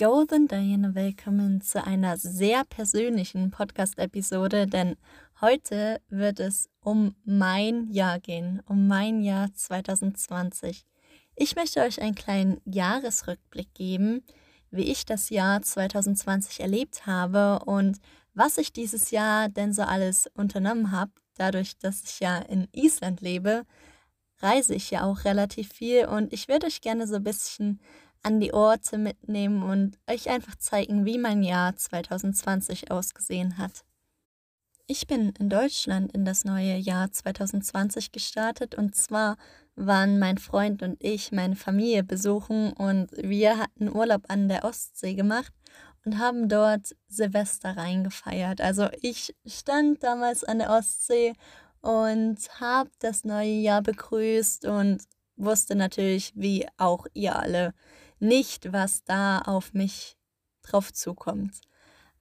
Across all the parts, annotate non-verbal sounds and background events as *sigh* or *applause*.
Golden und willkommen zu einer sehr persönlichen Podcast-Episode, denn heute wird es um mein Jahr gehen, um mein Jahr 2020. Ich möchte euch einen kleinen Jahresrückblick geben, wie ich das Jahr 2020 erlebt habe und was ich dieses Jahr denn so alles unternommen habe. Dadurch, dass ich ja in Island lebe, reise ich ja auch relativ viel und ich würde euch gerne so ein bisschen an die Orte mitnehmen und euch einfach zeigen, wie mein Jahr 2020 ausgesehen hat. Ich bin in Deutschland in das neue Jahr 2020 gestartet und zwar waren mein Freund und ich meine Familie besuchen und wir hatten Urlaub an der Ostsee gemacht und haben dort Silvester reingefeiert. Also ich stand damals an der Ostsee und habe das neue Jahr begrüßt und wusste natürlich, wie auch ihr alle, nicht, was da auf mich drauf zukommt.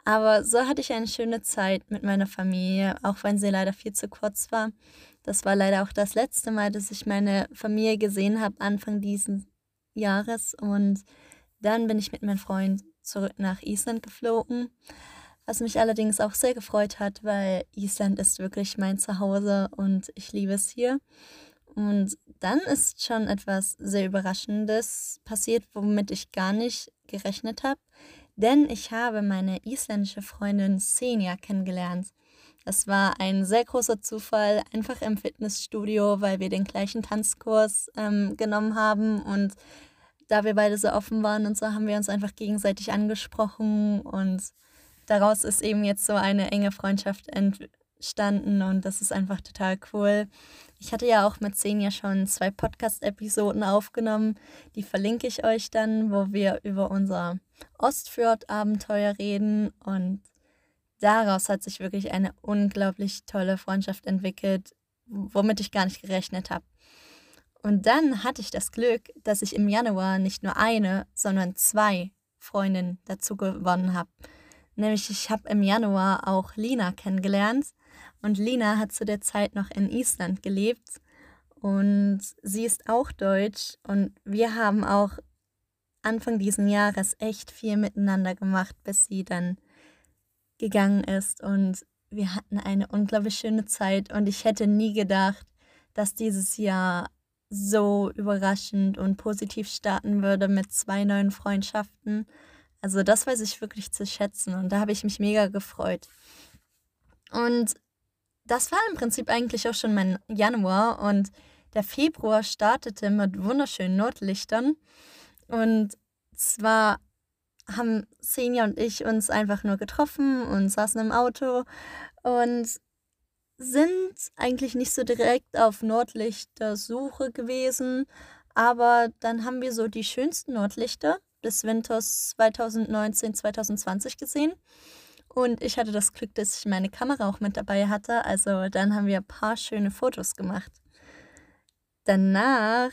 Aber so hatte ich eine schöne Zeit mit meiner Familie, auch wenn sie leider viel zu kurz war. Das war leider auch das letzte Mal, dass ich meine Familie gesehen habe, Anfang dieses Jahres. Und dann bin ich mit meinem Freund zurück nach Island geflogen, was mich allerdings auch sehr gefreut hat, weil Island ist wirklich mein Zuhause und ich liebe es hier. Und dann ist schon etwas sehr Überraschendes passiert, womit ich gar nicht gerechnet habe. Denn ich habe meine isländische Freundin Senja kennengelernt. Das war ein sehr großer Zufall, einfach im Fitnessstudio, weil wir den gleichen Tanzkurs ähm, genommen haben. Und da wir beide so offen waren und so, haben wir uns einfach gegenseitig angesprochen. Und daraus ist eben jetzt so eine enge Freundschaft entstanden. Und das ist einfach total cool. Ich hatte ja auch mit Senja schon zwei Podcast-Episoden aufgenommen. Die verlinke ich euch dann, wo wir über unser Ostfjord-Abenteuer reden. Und daraus hat sich wirklich eine unglaublich tolle Freundschaft entwickelt, womit ich gar nicht gerechnet habe. Und dann hatte ich das Glück, dass ich im Januar nicht nur eine, sondern zwei Freundinnen dazu gewonnen habe. Nämlich ich habe im Januar auch Lina kennengelernt und Lina hat zu der Zeit noch in Island gelebt. Und sie ist auch deutsch. Und wir haben auch Anfang diesen Jahres echt viel miteinander gemacht, bis sie dann gegangen ist. Und wir hatten eine unglaublich schöne Zeit. Und ich hätte nie gedacht, dass dieses Jahr so überraschend und positiv starten würde mit zwei neuen Freundschaften. Also das weiß ich wirklich zu schätzen. Und da habe ich mich mega gefreut. Und das war im Prinzip eigentlich auch schon mein Januar und der Februar startete mit wunderschönen Nordlichtern. Und zwar haben Senja und ich uns einfach nur getroffen und saßen im Auto und sind eigentlich nicht so direkt auf Nordlichtersuche gewesen, aber dann haben wir so die schönsten Nordlichter des Winters 2019-2020 gesehen und ich hatte das Glück, dass ich meine Kamera auch mit dabei hatte. Also dann haben wir ein paar schöne Fotos gemacht. Danach,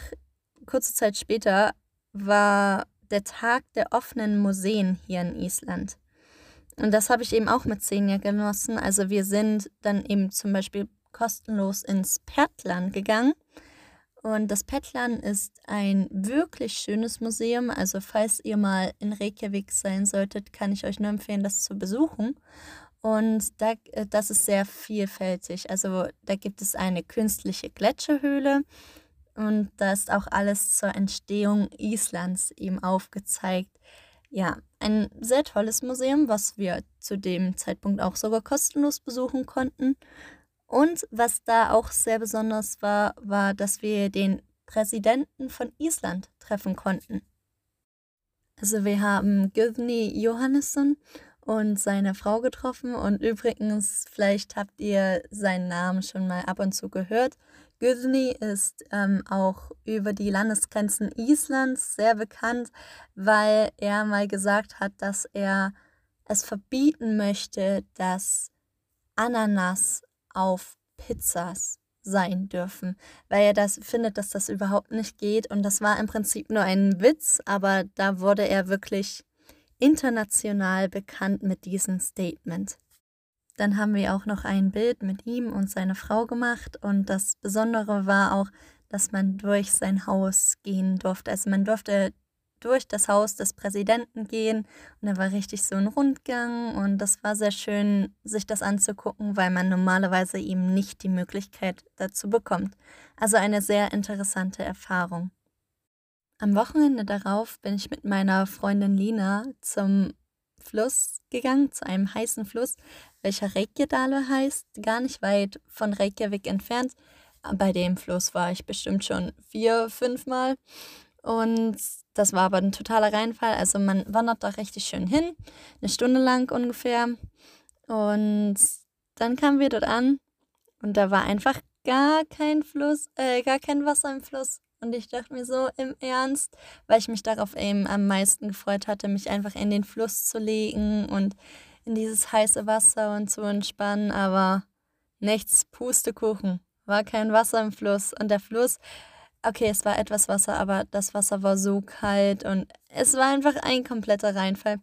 kurze Zeit später, war der Tag der offenen Museen hier in Island. Und das habe ich eben auch mit Senja genossen. Also wir sind dann eben zum Beispiel kostenlos ins Pertland gegangen. Und das Petlan ist ein wirklich schönes Museum. Also falls ihr mal in Reykjavik sein solltet, kann ich euch nur empfehlen, das zu besuchen. Und da, äh, das ist sehr vielfältig. Also da gibt es eine künstliche Gletscherhöhle und da ist auch alles zur Entstehung Islands eben aufgezeigt. Ja, ein sehr tolles Museum, was wir zu dem Zeitpunkt auch sogar kostenlos besuchen konnten. Und was da auch sehr besonders war, war, dass wir den Präsidenten von Island treffen konnten. Also wir haben Gudni Johannesson und seine Frau getroffen und übrigens, vielleicht habt ihr seinen Namen schon mal ab und zu gehört. Gudni ist ähm, auch über die Landesgrenzen Islands sehr bekannt, weil er mal gesagt hat, dass er es verbieten möchte, dass Ananas auf Pizzas sein dürfen, weil er das findet, dass das überhaupt nicht geht. Und das war im Prinzip nur ein Witz, aber da wurde er wirklich international bekannt mit diesem Statement. Dann haben wir auch noch ein Bild mit ihm und seiner Frau gemacht und das Besondere war auch, dass man durch sein Haus gehen durfte. Also man durfte durch das Haus des Präsidenten gehen und da war richtig so ein Rundgang und das war sehr schön, sich das anzugucken, weil man normalerweise eben nicht die Möglichkeit dazu bekommt. Also eine sehr interessante Erfahrung. Am Wochenende darauf bin ich mit meiner Freundin Lina zum Fluss gegangen, zu einem heißen Fluss, welcher Reykjadale heißt, gar nicht weit von Reykjavik entfernt. Bei dem Fluss war ich bestimmt schon vier, fünf Mal. Und das war aber ein totaler Reinfall. Also man wandert da richtig schön hin, eine Stunde lang ungefähr. Und dann kamen wir dort an und da war einfach gar kein Fluss, äh, gar kein Wasser im Fluss. Und ich dachte mir so im Ernst, weil ich mich darauf eben am meisten gefreut hatte, mich einfach in den Fluss zu legen und in dieses heiße Wasser und zu entspannen. Aber nichts, Pustekuchen. War kein Wasser im Fluss. Und der Fluss, okay, es war etwas Wasser, aber das Wasser war so kalt und es war einfach ein kompletter Reinfall.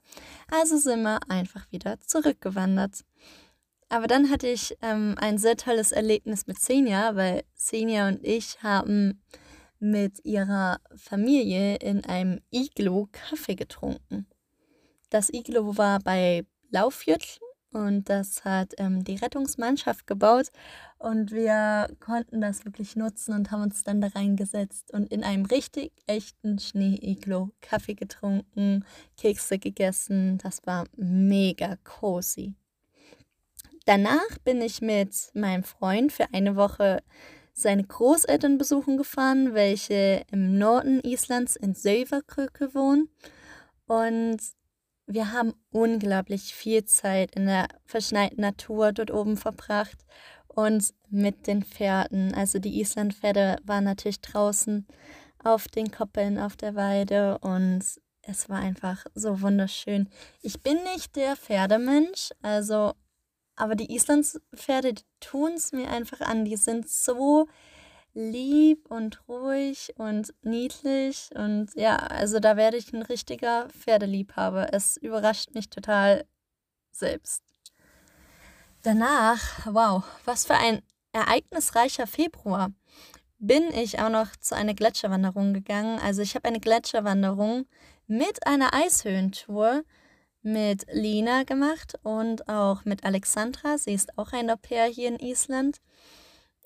Also sind wir einfach wieder zurückgewandert. Aber dann hatte ich ähm, ein sehr tolles Erlebnis mit Senja, weil Senja und ich haben mit ihrer Familie in einem Iglo Kaffee getrunken. Das Iglo war bei Laufjütl und das hat ähm, die Rettungsmannschaft gebaut und wir konnten das wirklich nutzen und haben uns dann da reingesetzt und in einem richtig echten Schnee-Iglo Kaffee getrunken, Kekse gegessen. Das war mega cozy. Danach bin ich mit meinem Freund für eine Woche seine Großeltern besuchen gefahren, welche im Norden Islands in Söverkröke wohnen. Und wir haben unglaublich viel Zeit in der verschneiten Natur dort oben verbracht und mit den Pferden. Also die Islandpferde waren natürlich draußen auf den Koppeln auf der Weide und es war einfach so wunderschön. Ich bin nicht der Pferdemensch, also aber die Islandspferde, tun es mir einfach an. Die sind so lieb und ruhig und niedlich. Und ja, also da werde ich ein richtiger Pferdeliebhaber. Es überrascht mich total selbst. Danach, wow, was für ein ereignisreicher Februar, bin ich auch noch zu einer Gletscherwanderung gegangen. Also ich habe eine Gletscherwanderung mit einer Eishöhentour mit Lina gemacht und auch mit Alexandra. Sie ist auch ein Au-pair hier in Island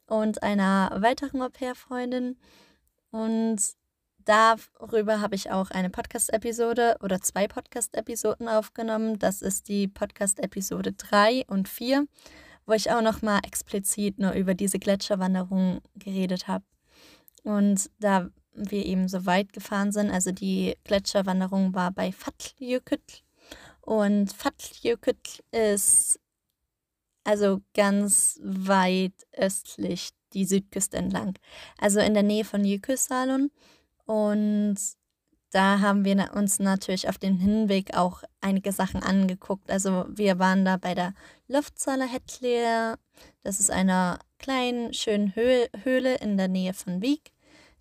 und einer weiteren Au-pair-Freundin. Und darüber habe ich auch eine Podcast-Episode oder zwei Podcast-Episoden aufgenommen. Das ist die Podcast-Episode 3 und 4, wo ich auch nochmal explizit nur über diese Gletscherwanderung geredet habe. Und da wir eben so weit gefahren sind, also die Gletscherwanderung war bei Fatljükütl und Fatljükütl ist also ganz weit östlich die Südküste entlang. Also in der Nähe von Jökulsaalon. Und da haben wir uns natürlich auf dem Hinweg auch einige Sachen angeguckt. Also wir waren da bei der Luftsaler. Das ist eine kleine, schöne Höhle in der Nähe von Wieg.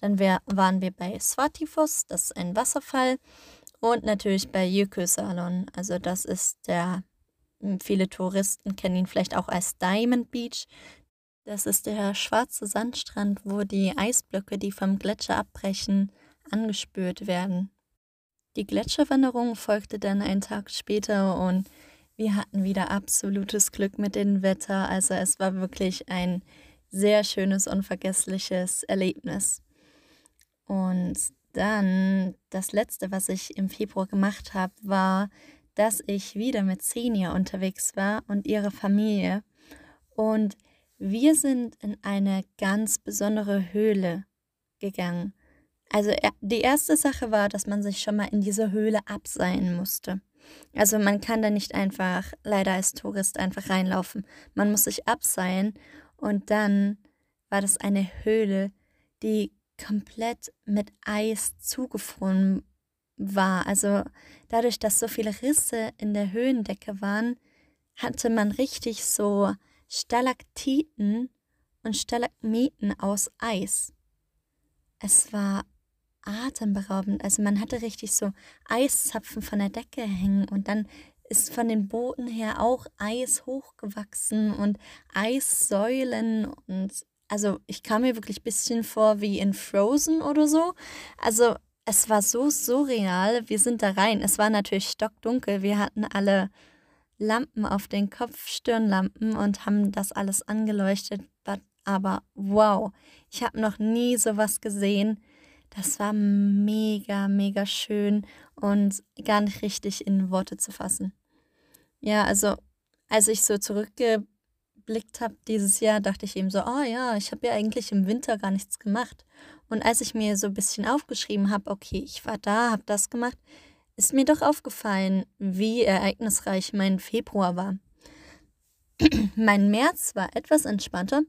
Dann waren wir bei Swatifos, das ist ein Wasserfall. Und natürlich bei Jökulsaalon. Also das ist der, viele Touristen kennen ihn vielleicht auch als Diamond Beach. Das ist der schwarze Sandstrand, wo die Eisblöcke, die vom Gletscher abbrechen, angespürt werden. Die Gletscherwanderung folgte dann einen Tag später und wir hatten wieder absolutes Glück mit dem Wetter. Also es war wirklich ein sehr schönes, unvergessliches Erlebnis. Und dann das letzte, was ich im Februar gemacht habe, war, dass ich wieder mit Xenia unterwegs war und ihre Familie. Und wir sind in eine ganz besondere Höhle gegangen. Also die erste Sache war, dass man sich schon mal in diese Höhle abseilen musste. Also man kann da nicht einfach, leider als Tourist, einfach reinlaufen. Man muss sich abseilen und dann war das eine Höhle, die komplett mit Eis zugefroren war. Also dadurch, dass so viele Risse in der Höhendecke waren, hatte man richtig so Stalaktiten und Stalagmiten aus Eis. Es war atemberaubend. Also man hatte richtig so Eiszapfen von der Decke hängen und dann ist von den Booten her auch Eis hochgewachsen und Eissäulen und also ich kam mir wirklich ein bisschen vor wie in Frozen oder so. Also es war so surreal. Wir sind da rein. Es war natürlich stockdunkel. Wir hatten alle Lampen auf den Kopf, Stirnlampen und haben das alles angeleuchtet. Aber wow, ich habe noch nie sowas gesehen. Das war mega, mega schön und gar nicht richtig in Worte zu fassen. Ja, also als ich so zurückgeblickt habe dieses Jahr, dachte ich eben so, oh ja, ich habe ja eigentlich im Winter gar nichts gemacht. Und als ich mir so ein bisschen aufgeschrieben habe, okay, ich war da, habe das gemacht, ist mir doch aufgefallen, wie ereignisreich mein Februar war. *clears throat* mein März war etwas entspannter.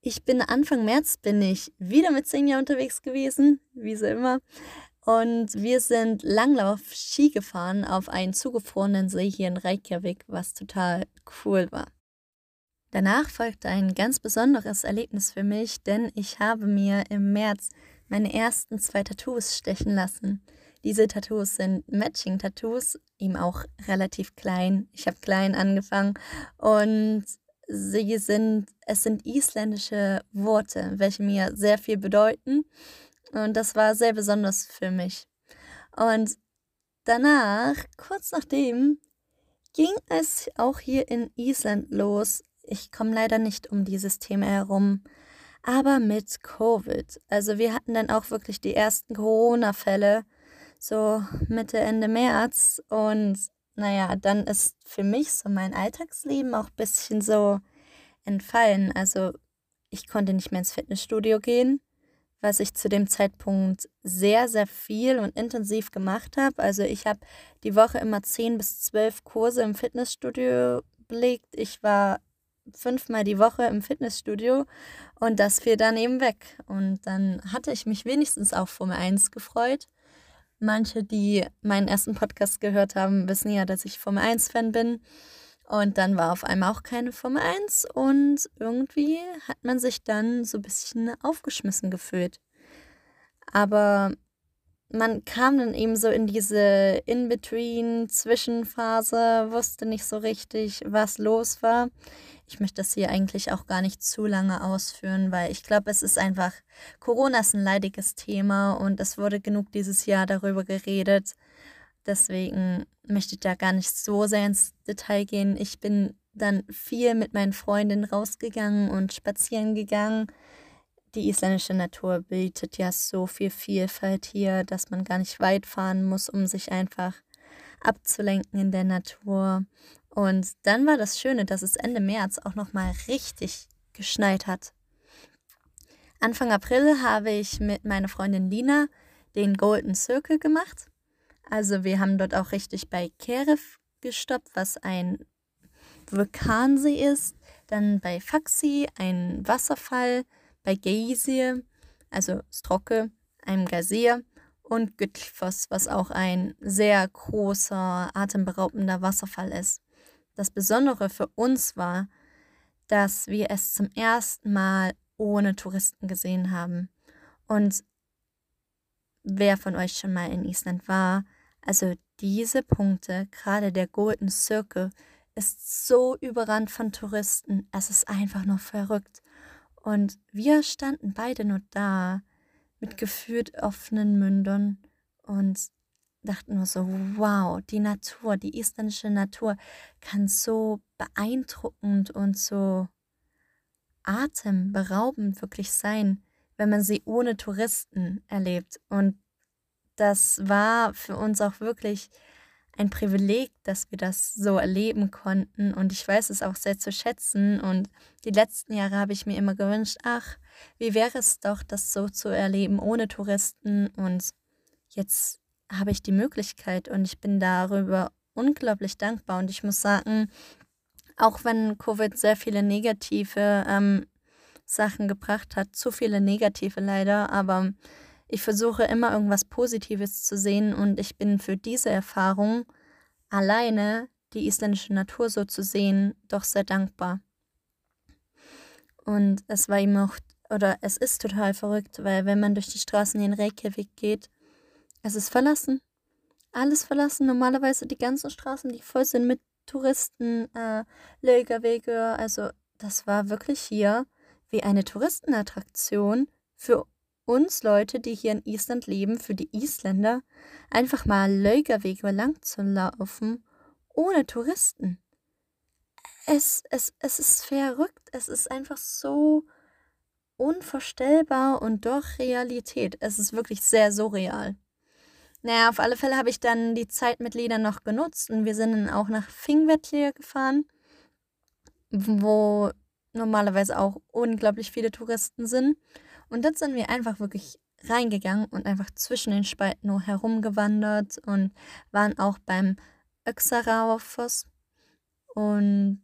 Ich bin Anfang März bin ich wieder mit Senja unterwegs gewesen, wie so immer. Und wir sind Langlauf Ski gefahren auf einen zugefrorenen See hier in Reykjavik, was total cool war. Danach folgte ein ganz besonderes Erlebnis für mich, denn ich habe mir im März meine ersten zwei Tattoos stechen lassen. Diese Tattoos sind Matching-Tattoos, ihm auch relativ klein. Ich habe klein angefangen und sie sind, es sind isländische Worte, welche mir sehr viel bedeuten. Und das war sehr besonders für mich. Und danach, kurz nachdem, ging es auch hier in Island los. Ich komme leider nicht um dieses Thema herum, aber mit Covid. Also wir hatten dann auch wirklich die ersten Corona-Fälle, so Mitte, Ende März. Und naja, dann ist für mich so mein Alltagsleben auch ein bisschen so entfallen. Also ich konnte nicht mehr ins Fitnessstudio gehen was ich zu dem Zeitpunkt sehr, sehr viel und intensiv gemacht habe. Also ich habe die Woche immer zehn bis zwölf Kurse im Fitnessstudio belegt. Ich war fünfmal die Woche im Fitnessstudio und das fiel dann eben weg. Und dann hatte ich mich wenigstens auf Formel 1 gefreut. Manche, die meinen ersten Podcast gehört haben, wissen ja, dass ich Formel 1-Fan bin. Und dann war auf einmal auch keine Formel 1 und irgendwie hat man sich dann so ein bisschen aufgeschmissen gefühlt. Aber man kam dann eben so in diese In-Between-Zwischenphase, wusste nicht so richtig, was los war. Ich möchte das hier eigentlich auch gar nicht zu lange ausführen, weil ich glaube, es ist einfach, Corona ist ein leidiges Thema und es wurde genug dieses Jahr darüber geredet. Deswegen möchte ich da gar nicht so sehr ins Detail gehen. Ich bin dann viel mit meinen Freundinnen rausgegangen und spazieren gegangen. Die isländische Natur bietet ja so viel Vielfalt hier, dass man gar nicht weit fahren muss, um sich einfach abzulenken in der Natur. Und dann war das Schöne, dass es Ende März auch noch mal richtig geschneit hat. Anfang April habe ich mit meiner Freundin Lina den Golden Circle gemacht. Also wir haben dort auch richtig bei Keref gestoppt, was ein Vulkansee ist. Dann bei Faxi ein Wasserfall, bei Geysir, also Strocke, einem Geysir und Güttelfoss, was auch ein sehr großer, atemberaubender Wasserfall ist. Das Besondere für uns war, dass wir es zum ersten Mal ohne Touristen gesehen haben. Und wer von euch schon mal in Island war, also diese Punkte, gerade der Golden Circle, ist so überrannt von Touristen. Es ist einfach nur verrückt. Und wir standen beide nur da mit gefühlt offenen Mündern und dachten nur so, wow, die Natur, die isländische Natur kann so beeindruckend und so atemberaubend wirklich sein, wenn man sie ohne Touristen erlebt. Und das war für uns auch wirklich ein Privileg, dass wir das so erleben konnten. Und ich weiß es auch sehr zu schätzen. Und die letzten Jahre habe ich mir immer gewünscht, ach, wie wäre es doch, das so zu erleben ohne Touristen. Und jetzt habe ich die Möglichkeit und ich bin darüber unglaublich dankbar. Und ich muss sagen, auch wenn Covid sehr viele negative ähm, Sachen gebracht hat, zu viele negative leider, aber ich versuche immer irgendwas Positives zu sehen und ich bin für diese Erfahrung alleine die isländische Natur so zu sehen doch sehr dankbar. Und es war ihm auch, oder es ist total verrückt, weil wenn man durch die Straßen in Reykjavik geht, es ist verlassen. Alles verlassen. Normalerweise die ganzen Straßen, die voll sind mit Touristen, äh, Lagerwege. Also das war wirklich hier wie eine Touristenattraktion für uns Leute, die hier in Island leben, für die Isländer, einfach mal Lögerwege lang zu laufen, ohne Touristen. Es, es, es ist verrückt. Es ist einfach so unvorstellbar und doch Realität. Es ist wirklich sehr surreal. Naja, auf alle Fälle habe ich dann die Zeit mit Lena noch genutzt und wir sind dann auch nach Fingvetlir gefahren, wo normalerweise auch unglaublich viele Touristen sind. Und dann sind wir einfach wirklich reingegangen und einfach zwischen den Spalten nur herumgewandert und waren auch beim Öxaraufoss. Und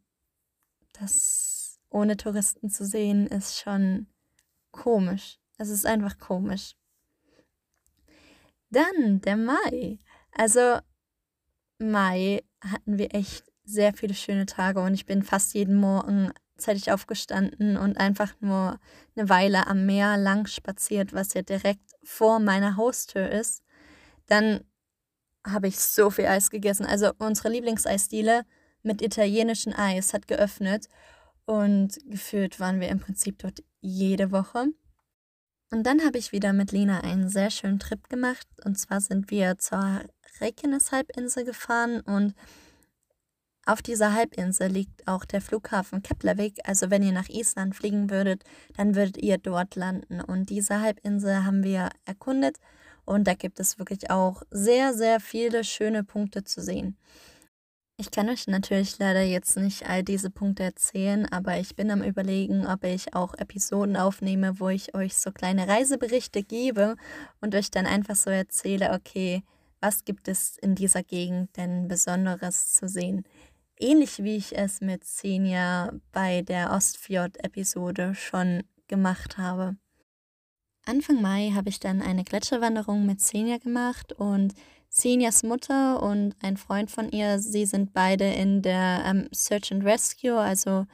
das ohne Touristen zu sehen, ist schon komisch. Es ist einfach komisch. Dann der Mai. Also Mai hatten wir echt sehr viele schöne Tage und ich bin fast jeden Morgen zeitig aufgestanden und einfach nur eine Weile am Meer lang spaziert, was ja direkt vor meiner Haustür ist. Dann habe ich so viel Eis gegessen. Also unsere Lieblingseisdiele mit italienischem Eis hat geöffnet und gefühlt waren wir im Prinzip dort jede Woche. Und dann habe ich wieder mit Lina einen sehr schönen Trip gemacht. Und zwar sind wir zur Reykjanes-Halbinsel gefahren und auf dieser Halbinsel liegt auch der Flughafen Keflavik. Also wenn ihr nach Island fliegen würdet, dann würdet ihr dort landen. Und diese Halbinsel haben wir erkundet und da gibt es wirklich auch sehr, sehr viele schöne Punkte zu sehen. Ich kann euch natürlich leider jetzt nicht all diese Punkte erzählen, aber ich bin am Überlegen, ob ich auch Episoden aufnehme, wo ich euch so kleine Reiseberichte gebe und euch dann einfach so erzähle, okay, was gibt es in dieser Gegend denn Besonderes zu sehen? Ähnlich wie ich es mit Xenia bei der Ostfjord-Episode schon gemacht habe. Anfang Mai habe ich dann eine Gletscherwanderung mit Xenia gemacht und Senias Mutter und ein Freund von ihr, sie sind beide in der ähm, Search and Rescue, also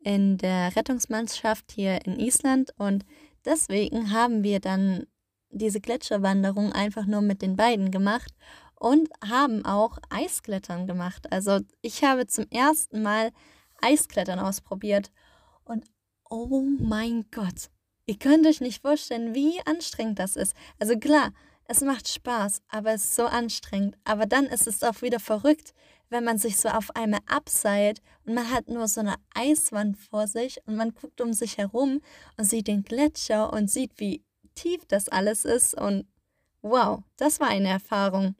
in der Rettungsmannschaft hier in Island. Und deswegen haben wir dann diese Gletscherwanderung einfach nur mit den beiden gemacht und haben auch Eisklettern gemacht. Also ich habe zum ersten Mal Eisklettern ausprobiert und oh mein Gott, ihr könnt euch nicht vorstellen, wie anstrengend das ist. Also klar, es macht Spaß, aber es ist so anstrengend. Aber dann ist es auch wieder verrückt, wenn man sich so auf einmal abseilt und man hat nur so eine Eiswand vor sich und man guckt um sich herum und sieht den Gletscher und sieht, wie tief das alles ist. Und wow, das war eine Erfahrung.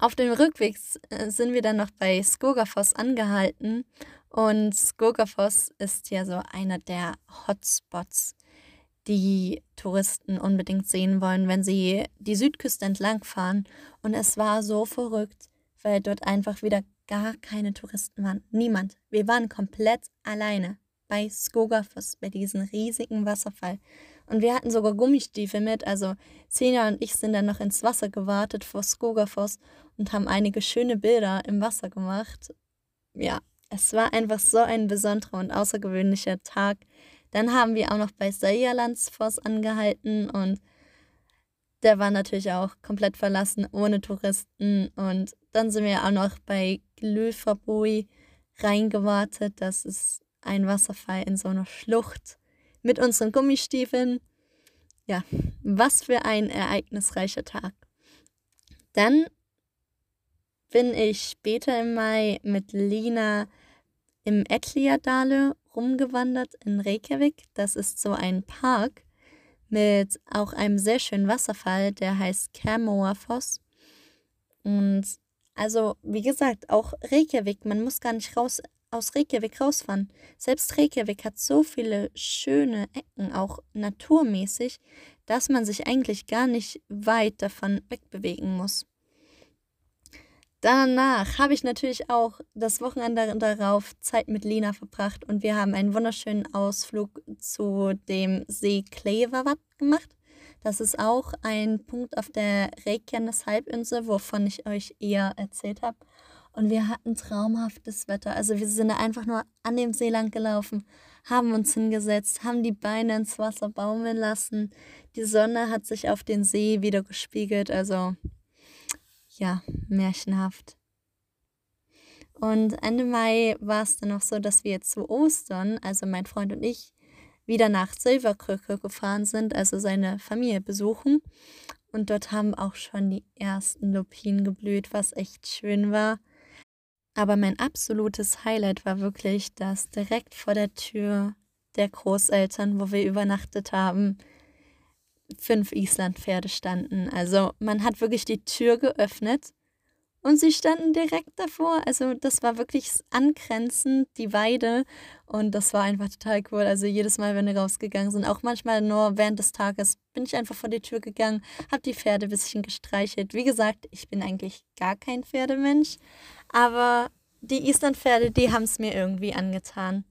Auf dem Rückweg äh, sind wir dann noch bei Skogafoss angehalten und Skogafoss ist ja so einer der Hotspots die Touristen unbedingt sehen wollen, wenn sie die Südküste entlang fahren. Und es war so verrückt, weil dort einfach wieder gar keine Touristen waren. Niemand. Wir waren komplett alleine bei Skogafoss, bei diesem riesigen Wasserfall. Und wir hatten sogar Gummistiefel mit. Also Sena und ich sind dann noch ins Wasser gewartet vor Skogafoss und haben einige schöne Bilder im Wasser gemacht. Ja, es war einfach so ein besonderer und außergewöhnlicher Tag. Dann haben wir auch noch bei Sayalandsfoss angehalten und der war natürlich auch komplett verlassen, ohne Touristen. Und dann sind wir auch noch bei Glöferbui reingewartet. Das ist ein Wasserfall in so einer Schlucht mit unseren Gummistiefeln. Ja, was für ein ereignisreicher Tag. Dann bin ich später im Mai mit Lina im Etliadale rumgewandert in Reykjavik. Das ist so ein Park mit auch einem sehr schönen Wasserfall, der heißt Kermoafoss. Und also, wie gesagt, auch Reykjavik, man muss gar nicht raus aus Reykjavik rausfahren. Selbst Reykjavik hat so viele schöne Ecken, auch naturmäßig, dass man sich eigentlich gar nicht weit davon wegbewegen muss. Danach habe ich natürlich auch das Wochenende darauf Zeit mit Lina verbracht und wir haben einen wunderschönen Ausflug zu dem See Kleverwatt gemacht. Das ist auch ein Punkt auf der Reykjanes Halbinsel, wovon ich euch eher erzählt habe. Und wir hatten traumhaftes Wetter. Also wir sind einfach nur an dem See lang gelaufen, haben uns hingesetzt, haben die Beine ins Wasser baumeln lassen. Die Sonne hat sich auf den See wieder gespiegelt. Also ja, märchenhaft. Und Ende Mai war es dann noch so, dass wir zu Ostern, also mein Freund und ich, wieder nach Silverkrücke gefahren sind, also seine Familie besuchen. Und dort haben auch schon die ersten Lupinen geblüht, was echt schön war. Aber mein absolutes Highlight war wirklich, dass direkt vor der Tür der Großeltern, wo wir übernachtet haben, fünf Islandpferde standen. Also man hat wirklich die Tür geöffnet und sie standen direkt davor. Also das war wirklich angrenzend, die Weide. Und das war einfach total cool. Also jedes Mal, wenn wir rausgegangen sind, auch manchmal nur während des Tages, bin ich einfach vor die Tür gegangen, habe die Pferde ein bisschen gestreichelt. Wie gesagt, ich bin eigentlich gar kein Pferdemensch. Aber die Islandpferde, die haben es mir irgendwie angetan.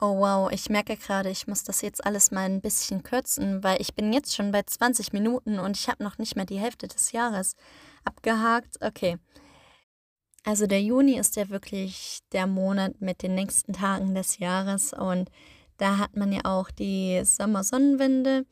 Oh wow, ich merke gerade, ich muss das jetzt alles mal ein bisschen kürzen, weil ich bin jetzt schon bei 20 Minuten und ich habe noch nicht mehr die Hälfte des Jahres abgehakt. Okay. Also der Juni ist ja wirklich der Monat mit den nächsten Tagen des Jahres und da hat man ja auch die Sommersonnenwende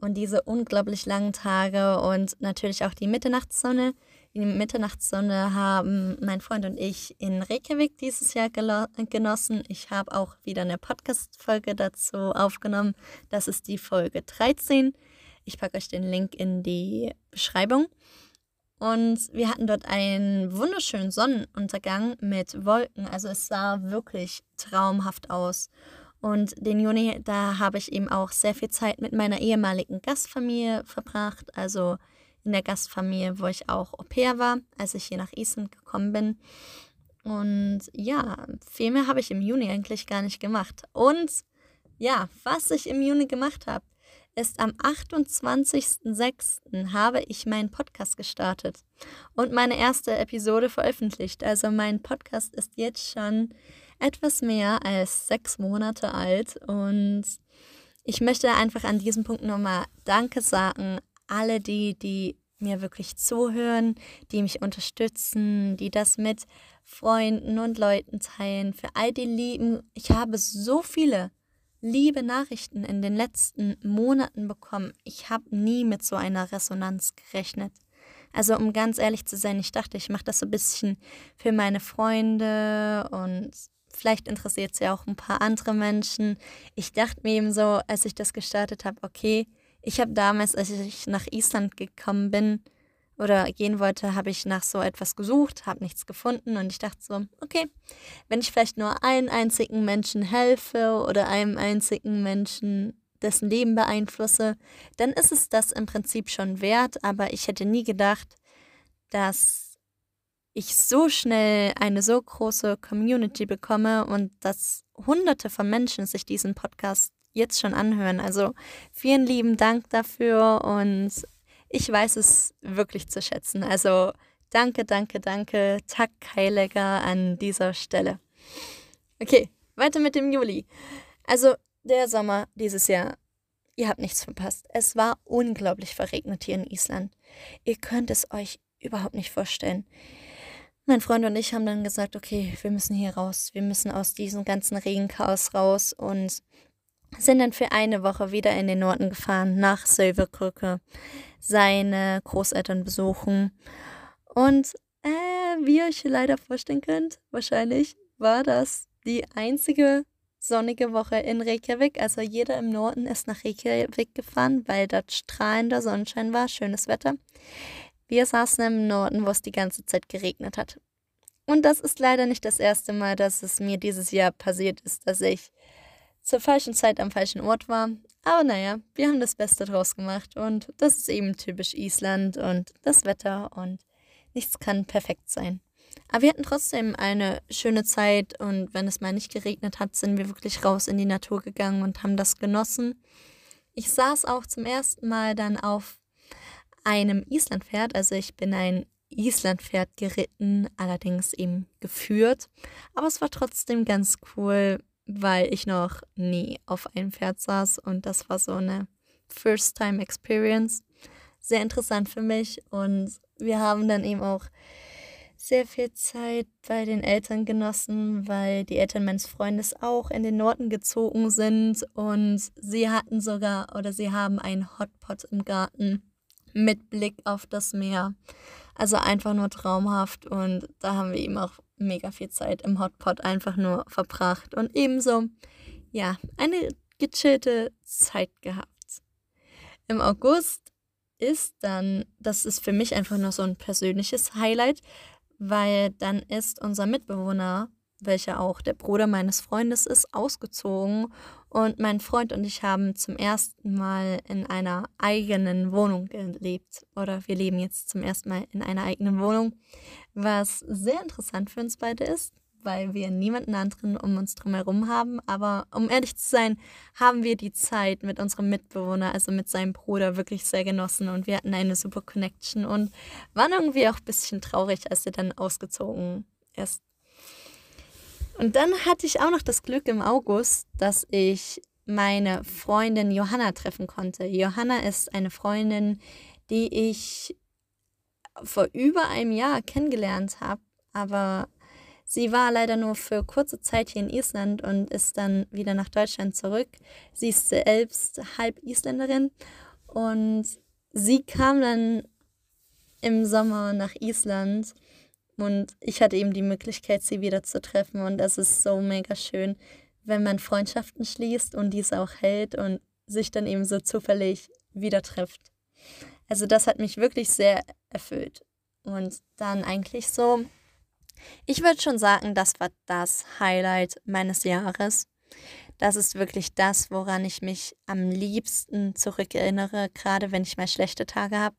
und diese unglaublich langen Tage und natürlich auch die Mitternachtssonne. Die Mitternachtssonne haben mein Freund und ich in Reykjavik dieses Jahr genossen. Ich habe auch wieder eine Podcast-Folge dazu aufgenommen. Das ist die Folge 13. Ich packe euch den Link in die Beschreibung. Und wir hatten dort einen wunderschönen Sonnenuntergang mit Wolken. Also es sah wirklich traumhaft aus. Und den Juni, da habe ich eben auch sehr viel Zeit mit meiner ehemaligen Gastfamilie verbracht. Also in der Gastfamilie, wo ich auch Au pair war, als ich hier nach Island gekommen bin. Und ja, viel mehr habe ich im Juni eigentlich gar nicht gemacht. Und ja, was ich im Juni gemacht habe, ist am 28.06. habe ich meinen Podcast gestartet und meine erste Episode veröffentlicht. Also mein Podcast ist jetzt schon etwas mehr als sechs Monate alt und ich möchte einfach an diesem Punkt nochmal Danke sagen alle die, die mir wirklich zuhören, die mich unterstützen, die das mit Freunden und Leuten teilen, für all die Lieben. Ich habe so viele liebe Nachrichten in den letzten Monaten bekommen. Ich habe nie mit so einer Resonanz gerechnet. Also um ganz ehrlich zu sein, ich dachte, ich mache das so ein bisschen für meine Freunde und vielleicht interessiert es ja auch ein paar andere Menschen. Ich dachte mir eben so, als ich das gestartet habe, okay, ich habe damals, als ich nach Island gekommen bin oder gehen wollte, habe ich nach so etwas gesucht, habe nichts gefunden und ich dachte so, okay, wenn ich vielleicht nur einen einzigen Menschen helfe oder einem einzigen Menschen dessen Leben beeinflusse, dann ist es das im Prinzip schon wert, aber ich hätte nie gedacht, dass ich so schnell eine so große Community bekomme und dass hunderte von Menschen sich diesen Podcast jetzt schon anhören. Also vielen lieben Dank dafür und ich weiß es wirklich zu schätzen. Also danke, danke, danke, Tak Heiliger an dieser Stelle. Okay, weiter mit dem Juli. Also der Sommer dieses Jahr, ihr habt nichts verpasst. Es war unglaublich verregnet hier in Island. Ihr könnt es euch überhaupt nicht vorstellen. Mein Freund und ich haben dann gesagt, okay, wir müssen hier raus. Wir müssen aus diesem ganzen Regenchaos raus und sind dann für eine Woche wieder in den Norden gefahren, nach Silverkrücke, seine Großeltern besuchen. Und äh, wie ihr euch leider vorstellen könnt, wahrscheinlich war das die einzige sonnige Woche in Reykjavik. Also jeder im Norden ist nach Reykjavik gefahren, weil dort strahlender Sonnenschein war, schönes Wetter. Wir saßen im Norden, wo es die ganze Zeit geregnet hat. Und das ist leider nicht das erste Mal, dass es mir dieses Jahr passiert ist, dass ich zur falschen Zeit am falschen Ort war. Aber naja, wir haben das Beste draus gemacht und das ist eben typisch Island und das Wetter und nichts kann perfekt sein. Aber wir hatten trotzdem eine schöne Zeit und wenn es mal nicht geregnet hat, sind wir wirklich raus in die Natur gegangen und haben das genossen. Ich saß auch zum ersten Mal dann auf einem Islandpferd, also ich bin ein Islandpferd geritten, allerdings eben geführt. Aber es war trotzdem ganz cool, weil ich noch nie auf einem Pferd saß und das war so eine First-Time-Experience. Sehr interessant für mich und wir haben dann eben auch sehr viel Zeit bei den Eltern genossen, weil die Eltern meines Freundes auch in den Norden gezogen sind und sie hatten sogar oder sie haben einen Hotpot im Garten mit Blick auf das Meer. Also einfach nur traumhaft und da haben wir eben auch mega viel Zeit im Hotpot einfach nur verbracht. Und ebenso ja, eine gechillte Zeit gehabt. Im August ist dann, das ist für mich einfach nur so ein persönliches Highlight, weil dann ist unser Mitbewohner, welcher auch der Bruder meines Freundes ist, ausgezogen und mein Freund und ich haben zum ersten Mal in einer eigenen Wohnung gelebt oder wir leben jetzt zum ersten Mal in einer eigenen Wohnung, was sehr interessant für uns beide ist, weil wir niemanden anderen um uns drumherum haben. Aber um ehrlich zu sein, haben wir die Zeit mit unserem Mitbewohner, also mit seinem Bruder, wirklich sehr genossen und wir hatten eine super Connection und waren irgendwie auch ein bisschen traurig, als er dann ausgezogen ist. Und dann hatte ich auch noch das Glück im August, dass ich meine Freundin Johanna treffen konnte. Johanna ist eine Freundin, die ich vor über einem Jahr kennengelernt habe, aber Sie war leider nur für kurze Zeit hier in Island und ist dann wieder nach Deutschland zurück. Sie ist selbst halb Isländerin und sie kam dann im Sommer nach Island und ich hatte eben die Möglichkeit, sie wieder zu treffen und das ist so mega schön, wenn man Freundschaften schließt und diese auch hält und sich dann eben so zufällig wieder trifft. Also das hat mich wirklich sehr erfüllt. Und dann eigentlich so ich würde schon sagen, das war das Highlight meines Jahres. Das ist wirklich das, woran ich mich am liebsten zurückerinnere, gerade wenn ich mal schlechte Tage habe.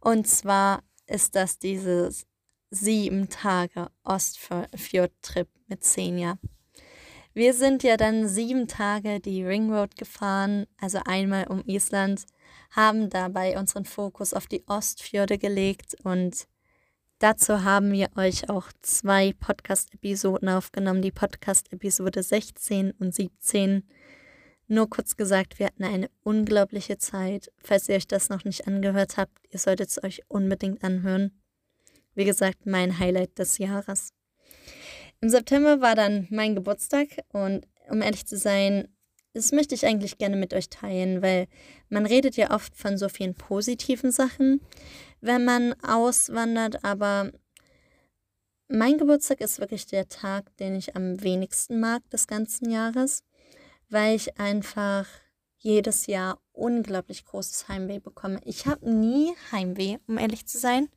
Und zwar ist das dieses sieben Tage Ostfjord-Trip mit Senja. Wir sind ja dann sieben Tage die Ringroad gefahren, also einmal um Island, haben dabei unseren Fokus auf die Ostfjorde gelegt und Dazu haben wir euch auch zwei Podcast-Episoden aufgenommen, die Podcast-Episode 16 und 17. Nur kurz gesagt, wir hatten eine unglaubliche Zeit. Falls ihr euch das noch nicht angehört habt, ihr solltet es euch unbedingt anhören. Wie gesagt, mein Highlight des Jahres. Im September war dann mein Geburtstag und um ehrlich zu sein, das möchte ich eigentlich gerne mit euch teilen, weil man redet ja oft von so vielen positiven Sachen, wenn man auswandert, aber mein Geburtstag ist wirklich der Tag, den ich am wenigsten mag des ganzen Jahres, weil ich einfach jedes Jahr unglaublich großes Heimweh bekomme. Ich habe nie Heimweh, um ehrlich zu sein,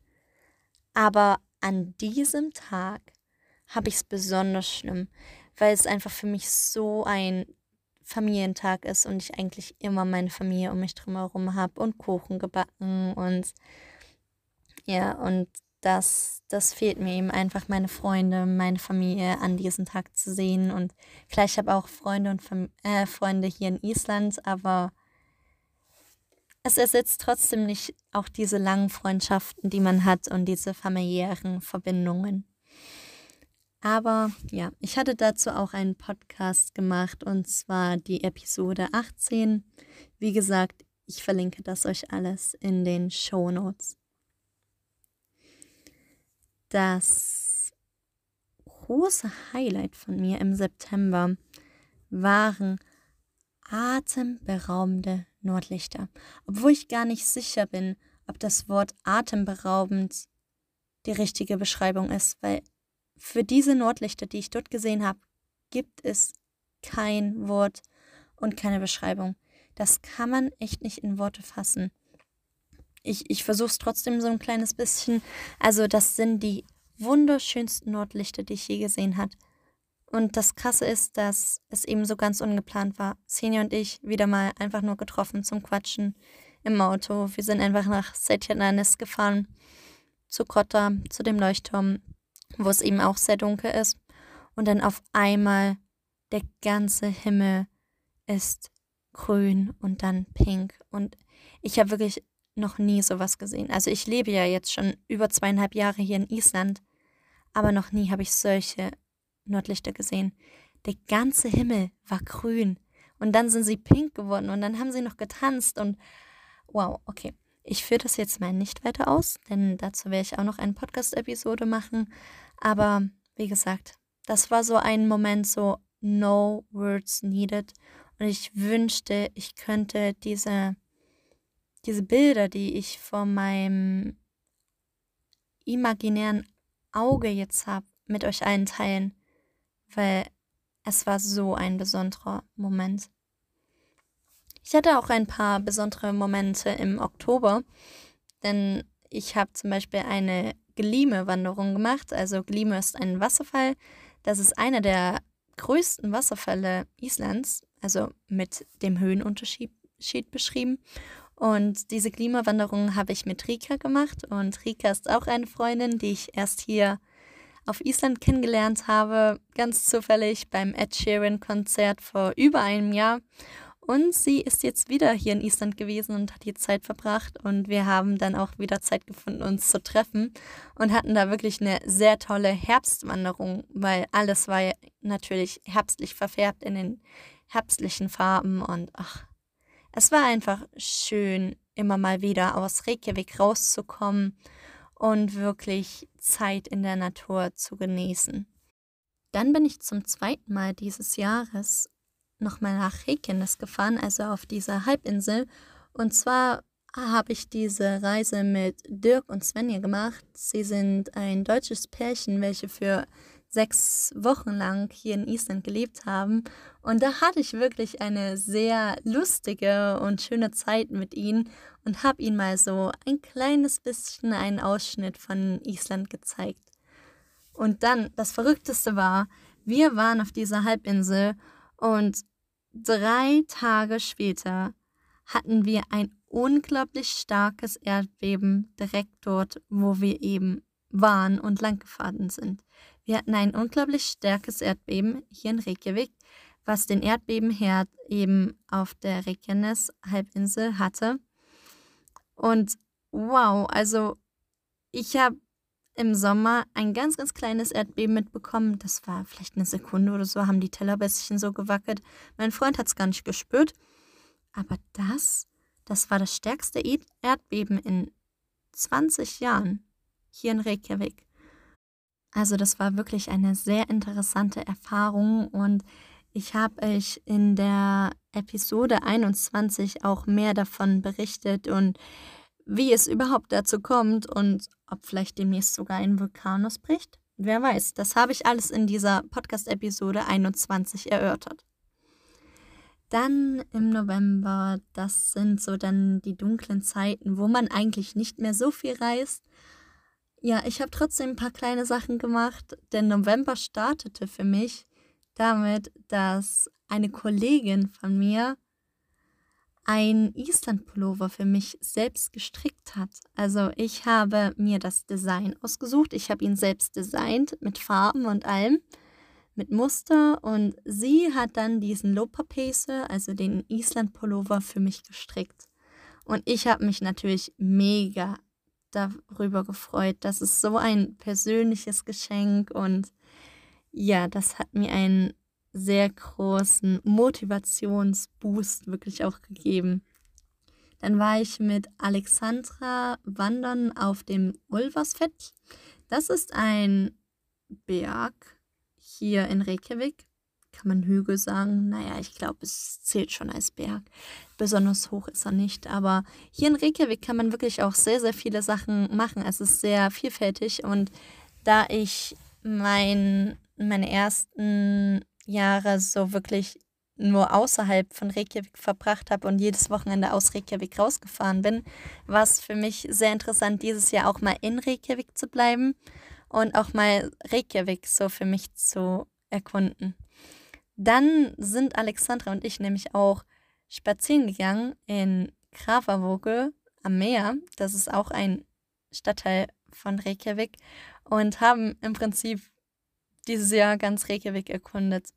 aber an diesem Tag habe ich es besonders schlimm, weil es einfach für mich so ein Familientag ist und ich eigentlich immer meine Familie um mich drumherum habe und Kuchen gebacken und ja, und das, das fehlt mir eben einfach, meine Freunde, meine Familie an diesem Tag zu sehen. Und klar, ich habe auch Freunde und Fam äh, Freunde hier in Island, aber es ersetzt trotzdem nicht auch diese langen Freundschaften, die man hat und diese familiären Verbindungen. Aber ja, ich hatte dazu auch einen Podcast gemacht und zwar die Episode 18. Wie gesagt, ich verlinke das euch alles in den Show Notes. Das große Highlight von mir im September waren atemberaubende Nordlichter. Obwohl ich gar nicht sicher bin, ob das Wort atemberaubend die richtige Beschreibung ist, weil für diese Nordlichter, die ich dort gesehen habe, gibt es kein Wort und keine Beschreibung. Das kann man echt nicht in Worte fassen. Ich, ich versuche es trotzdem so ein kleines bisschen. Also das sind die wunderschönsten Nordlichter, die ich je gesehen habe. Und das Krasse ist, dass es eben so ganz ungeplant war. Senior und ich wieder mal einfach nur getroffen zum Quatschen im Auto. Wir sind einfach nach Setjananes gefahren, zu Kotta, zu dem Leuchtturm wo es eben auch sehr dunkel ist. Und dann auf einmal der ganze Himmel ist grün und dann pink. Und ich habe wirklich noch nie sowas gesehen. Also ich lebe ja jetzt schon über zweieinhalb Jahre hier in Island, aber noch nie habe ich solche Nordlichter gesehen. Der ganze Himmel war grün und dann sind sie pink geworden und dann haben sie noch getanzt und wow, okay. Ich führe das jetzt mal nicht weiter aus, denn dazu werde ich auch noch eine Podcast-Episode machen. Aber wie gesagt, das war so ein Moment, so no words needed. Und ich wünschte, ich könnte diese, diese Bilder, die ich vor meinem imaginären Auge jetzt habe, mit euch allen teilen. Weil es war so ein besonderer Moment. Ich hatte auch ein paar besondere Momente im Oktober, denn ich habe zum Beispiel eine Glime-Wanderung gemacht. Also Glime ist ein Wasserfall. Das ist einer der größten Wasserfälle Islands, also mit dem Höhenunterschied beschrieben. Und diese Klimawanderung habe ich mit Rika gemacht. Und Rika ist auch eine Freundin, die ich erst hier auf Island kennengelernt habe, ganz zufällig beim Ed Sheeran-Konzert vor über einem Jahr. Und sie ist jetzt wieder hier in Island gewesen und hat hier Zeit verbracht. Und wir haben dann auch wieder Zeit gefunden, uns zu treffen. Und hatten da wirklich eine sehr tolle Herbstwanderung, weil alles war natürlich herbstlich verfärbt in den herbstlichen Farben. Und ach, es war einfach schön, immer mal wieder aus Reykjavik rauszukommen und wirklich Zeit in der Natur zu genießen. Dann bin ich zum zweiten Mal dieses Jahres nochmal nach Reykjanes gefahren, also auf dieser Halbinsel. Und zwar habe ich diese Reise mit Dirk und Svenja gemacht. Sie sind ein deutsches Pärchen, welche für sechs Wochen lang hier in Island gelebt haben. Und da hatte ich wirklich eine sehr lustige und schöne Zeit mit ihnen und habe ihnen mal so ein kleines bisschen einen Ausschnitt von Island gezeigt. Und dann, das Verrückteste war, wir waren auf dieser Halbinsel und drei Tage später hatten wir ein unglaublich starkes Erdbeben direkt dort, wo wir eben waren und langgefahren sind. Wir hatten ein unglaublich starkes Erdbeben hier in Reykjavik, was den Erdbebenherd eben auf der Reykjanes-Halbinsel hatte. Und wow, also ich habe im Sommer ein ganz, ganz kleines Erdbeben mitbekommen. Das war vielleicht eine Sekunde oder so, haben die Teller ein bisschen so gewackelt. Mein Freund hat es gar nicht gespürt. Aber das, das war das stärkste Erdbeben in 20 Jahren hier in Reykjavik. Also das war wirklich eine sehr interessante Erfahrung und ich habe euch in der Episode 21 auch mehr davon berichtet und wie es überhaupt dazu kommt und ob vielleicht demnächst sogar ein Vulkan ausbricht. Wer weiß, das habe ich alles in dieser Podcast-Episode 21 erörtert. Dann im November, das sind so dann die dunklen Zeiten, wo man eigentlich nicht mehr so viel reist. Ja, ich habe trotzdem ein paar kleine Sachen gemacht. Der November startete für mich damit, dass eine Kollegin von mir ein Island-Pullover für mich selbst gestrickt hat. Also ich habe mir das Design ausgesucht. Ich habe ihn selbst designt mit Farben und allem, mit Muster. Und sie hat dann diesen Lopapese, also den Island-Pullover für mich gestrickt. Und ich habe mich natürlich mega darüber gefreut. Das ist so ein persönliches Geschenk und ja, das hat mir einen sehr großen Motivationsboost wirklich auch gegeben. Dann war ich mit Alexandra wandern auf dem Ulversfett. Das ist ein Berg hier in Reykjavik. Kann man Hügel sagen? Naja, ich glaube, es zählt schon als Berg. Besonders hoch ist er nicht. Aber hier in Reykjavik kann man wirklich auch sehr, sehr viele Sachen machen. Es ist sehr vielfältig. Und da ich mein, meine ersten Jahre so wirklich nur außerhalb von Reykjavik verbracht habe und jedes Wochenende aus Reykjavik rausgefahren bin, war es für mich sehr interessant, dieses Jahr auch mal in Reykjavik zu bleiben und auch mal Reykjavik so für mich zu erkunden. Dann sind Alexandra und ich nämlich auch spazieren gegangen in Kravavoge am Meer. Das ist auch ein Stadtteil von Reykjavik und haben im Prinzip dieses Jahr ganz Reykjavik erkundet.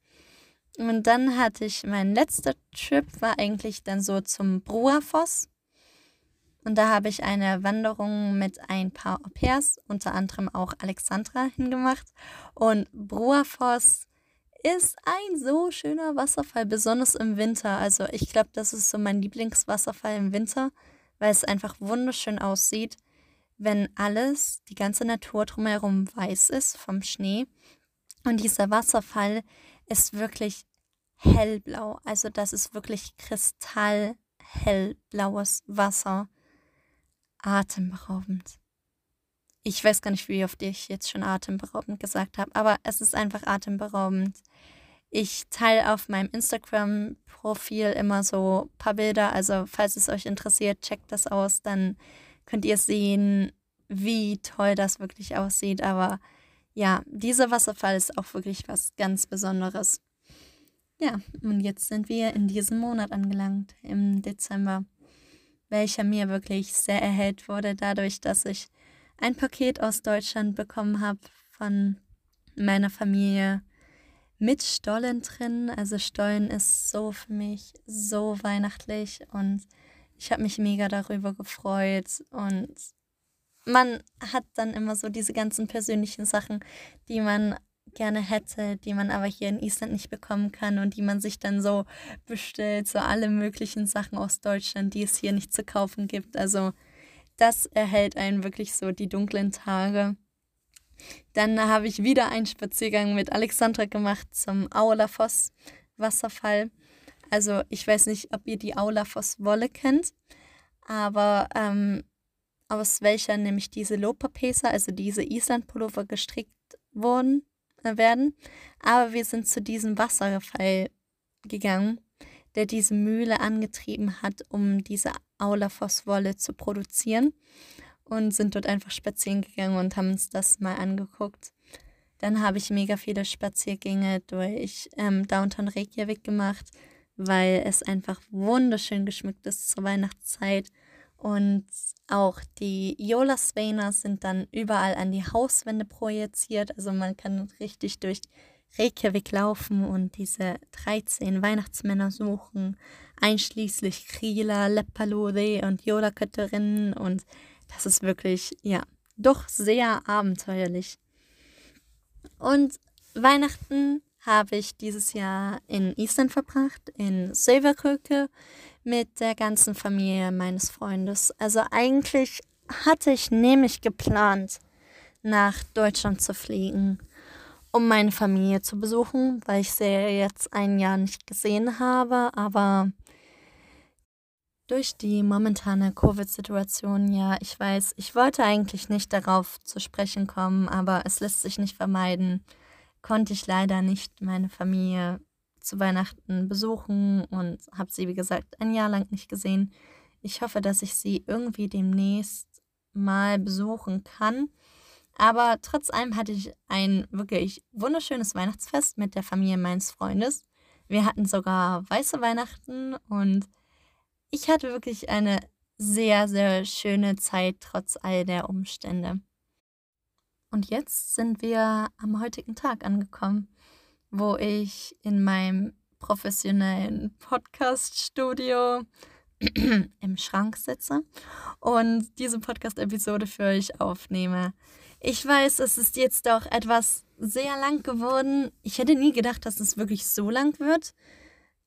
Und dann hatte ich, mein letzter Trip war eigentlich dann so zum Bruafoss. Und da habe ich eine Wanderung mit ein paar Au pairs, unter anderem auch Alexandra, hingemacht. Und Bruafoss ist ein so schöner Wasserfall, besonders im Winter. Also ich glaube, das ist so mein Lieblingswasserfall im Winter, weil es einfach wunderschön aussieht, wenn alles, die ganze Natur drumherum weiß ist vom Schnee. Und dieser Wasserfall ist wirklich hellblau. Also das ist wirklich kristallhellblaues Wasser. Atemberaubend. Ich weiß gar nicht, wie oft ich jetzt schon atemberaubend gesagt habe, aber es ist einfach atemberaubend. Ich teile auf meinem Instagram-Profil immer so ein paar Bilder. Also falls es euch interessiert, checkt das aus. Dann könnt ihr sehen, wie toll das wirklich aussieht. Aber ja, dieser Wasserfall ist auch wirklich was ganz Besonderes. Ja, und jetzt sind wir in diesem Monat angelangt, im Dezember, welcher mir wirklich sehr erhellt wurde, dadurch, dass ich ein Paket aus Deutschland bekommen habe von meiner Familie mit Stollen drin. Also Stollen ist so für mich so weihnachtlich und ich habe mich mega darüber gefreut und man hat dann immer so diese ganzen persönlichen Sachen, die man gerne hätte, die man aber hier in Island nicht bekommen kann und die man sich dann so bestellt, so alle möglichen Sachen aus Deutschland, die es hier nicht zu kaufen gibt. Also das erhält einen wirklich so die dunklen Tage. Dann habe ich wieder einen Spaziergang mit Alexandra gemacht zum Aulafoss Wasserfall. Also ich weiß nicht, ob ihr die Aulafoss Wolle kennt, aber ähm, aus welcher nämlich diese Lopapesa, also diese Island-Pullover gestrickt wurden, äh, werden. Aber wir sind zu diesem Wasserfall gegangen, der diese Mühle angetrieben hat, um diese Aulafoss-Wolle zu produzieren und sind dort einfach spazieren gegangen und haben uns das mal angeguckt. Dann habe ich mega viele Spaziergänge durch ähm, Downtown Reykjavik gemacht, weil es einfach wunderschön geschmückt ist zur Weihnachtszeit. Und auch die Jolasveiner sind dann überall an die Hauswände projiziert. Also man kann richtig durch Reykjavik laufen und diese 13 Weihnachtsmänner suchen, einschließlich Krila, Leppalode und Jolakötterinnen und das ist wirklich, ja, doch sehr abenteuerlich. Und Weihnachten habe ich dieses Jahr in Island verbracht, in Silverkröke mit der ganzen Familie meines Freundes. Also eigentlich hatte ich nämlich geplant, nach Deutschland zu fliegen, um meine Familie zu besuchen, weil ich sie jetzt ein Jahr nicht gesehen habe. Aber durch die momentane Covid-Situation, ja, ich weiß, ich wollte eigentlich nicht darauf zu sprechen kommen, aber es lässt sich nicht vermeiden, konnte ich leider nicht meine Familie zu Weihnachten besuchen und habe sie, wie gesagt, ein Jahr lang nicht gesehen. Ich hoffe, dass ich sie irgendwie demnächst mal besuchen kann. Aber trotz allem hatte ich ein wirklich wunderschönes Weihnachtsfest mit der Familie meines Freundes. Wir hatten sogar weiße Weihnachten und ich hatte wirklich eine sehr, sehr schöne Zeit trotz all der Umstände. Und jetzt sind wir am heutigen Tag angekommen, wo ich in meinem professionellen Podcast-Studio *clears throat* im Schrank sitze und diese Podcast-Episode für euch aufnehme. Ich weiß, es ist jetzt doch etwas sehr lang geworden. Ich hätte nie gedacht, dass es wirklich so lang wird.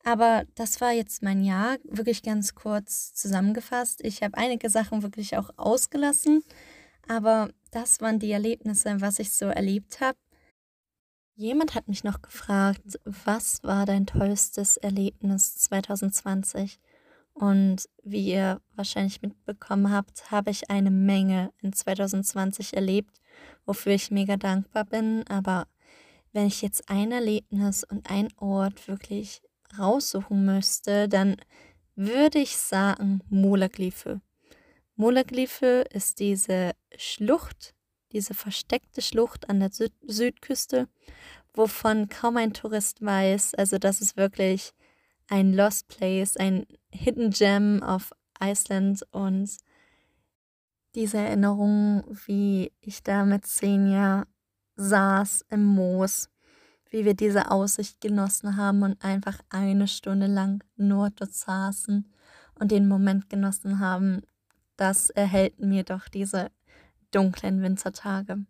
Aber das war jetzt mein Jahr, wirklich ganz kurz zusammengefasst. Ich habe einige Sachen wirklich auch ausgelassen, aber das waren die Erlebnisse, was ich so erlebt habe. Jemand hat mich noch gefragt, was war dein tollstes Erlebnis 2020? Und wie ihr wahrscheinlich mitbekommen habt, habe ich eine Menge in 2020 erlebt, wofür ich mega dankbar bin. Aber wenn ich jetzt ein Erlebnis und ein Ort wirklich raussuchen müsste, dann würde ich sagen Molaglyphe. Molaglyphe ist diese Schlucht, diese versteckte Schlucht an der Süd Südküste, wovon kaum ein Tourist weiß. Also das ist wirklich ein Lost Place, ein Hidden Gem auf Iceland und diese Erinnerung, wie ich da mit Jahren saß im Moos wie wir diese Aussicht genossen haben und einfach eine Stunde lang nur dort saßen und den Moment genossen haben, das erhält mir doch diese dunklen Wintertage.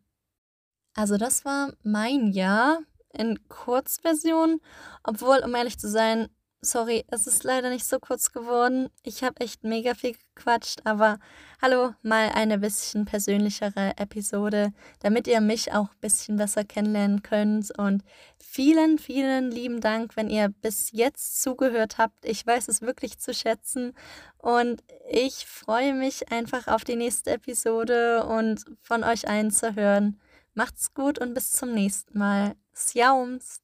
Also das war mein Jahr in Kurzversion, obwohl, um ehrlich zu sein, sorry, es ist leider nicht so kurz geworden. Ich habe echt mega viel gequatscht, aber hallo, mal eine bisschen persönlichere Episode, damit ihr mich auch ein bisschen besser kennenlernen könnt. Und vielen, vielen lieben Dank, wenn ihr bis jetzt zugehört habt. Ich weiß es wirklich zu schätzen und ich freue mich einfach auf die nächste Episode und von euch allen zu hören. Macht's gut und bis zum nächsten Mal. Sjaums!